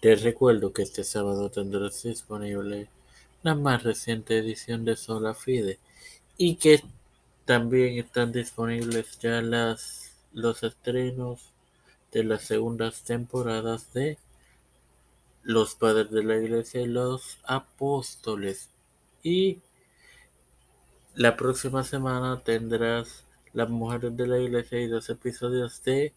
Te recuerdo que este sábado tendrás disponible la más reciente edición de Sola Fide y que también están disponibles ya los estrenos de las segundas temporadas de Los Padres de la Iglesia y los Apóstoles. Y la próxima semana tendrás Las Mujeres de la Iglesia y dos episodios de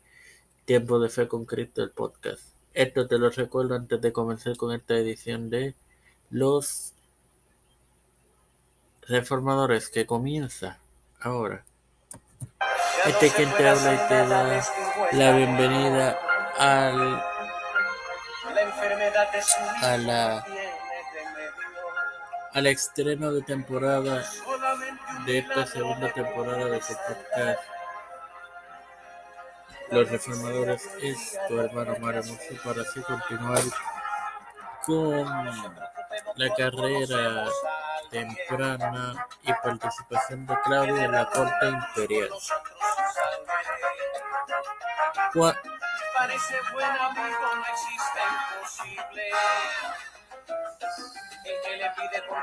Tiempo de Fe con Cristo, el podcast. Esto te lo recuerdo antes de comenzar con esta edición de Los Reformadores que comienza ahora. Este es quien te habla y te da la bienvenida al a la al estreno de temporada de esta segunda temporada de su podcast los reformadores es tu hermano Mario para así continuar con la carrera temprana y participación de Claudio en la corte imperial.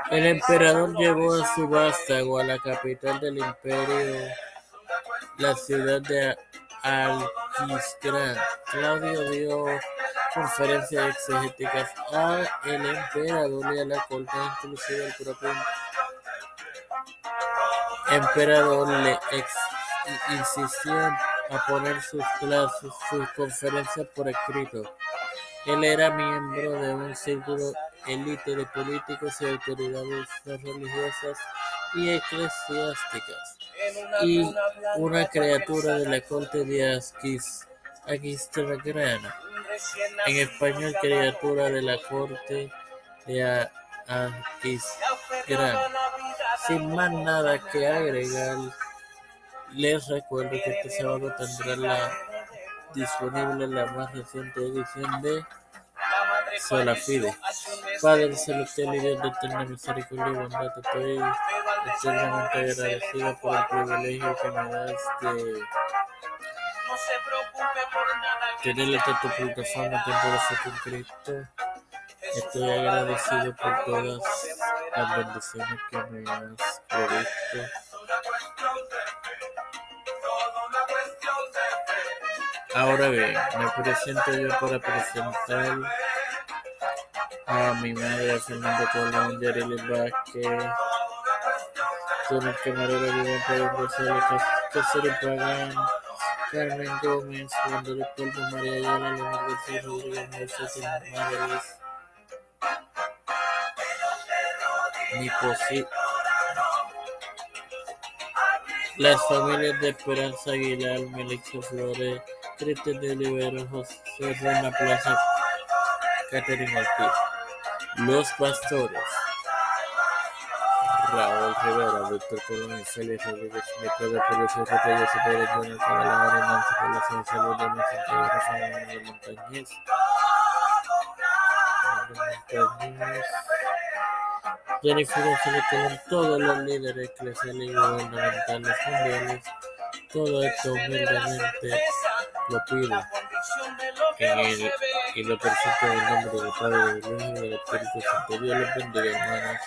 El emperador llevó a su vástago a la capital del imperio, la ciudad de Claudio dio conferencias exegéticas a el emperador y a la corte, inclusive el propio emperador le insistió a poner sus clases, sus conferencias por escrito. Él era miembro de un círculo élite de políticos y autoridades religiosas y eclesiásticas. Y una criatura de la corte de Aquisgrana. En español, criatura de la corte de Aquisgrana. Sin más nada que agregar, les recuerdo que este sábado tendrá la disponible la más reciente edición de Sola Padre celestial y Dios de eterna misericordia y bondad, estoy eternamente agradecido por el privilegio que me das de tener esta tu plataforma temporal con Cristo. Estoy agradecido por todas las bendiciones que me has provisto. Ahora bien, me presento yo para presentar a mi madre, Fernando Colón, Yareli Vázquez, Tony Camarero, Iván Pérez Rosales, Cáceres Pagán, Carmen Gómez, Juan del Polvo, María Ayala, Leonardo García Rodríguez, Moisés Madres, mi posi las familias de Esperanza Aguilar, Melixio Flores, Cristian de Olivero, José Rona Plaza, Catherine Ortiz. Los Pastores. Raúl Rivera, Víctor Colón, Félix Rodríguez, Pedro Pérez, Reyes, Pérez, Junior, Cabalagara, Nancy Población, Salud, de Santiago, Rafael Manuel Montañez. Montañez. Jennifer González Colón, todos los líderes eclesiales y gubernamentales mundiales, todo esto humildemente lo pido en el, y la presento en el nombre del Padre, del Hijo y del Espíritu Santo. Dios los bendiga, hermanos.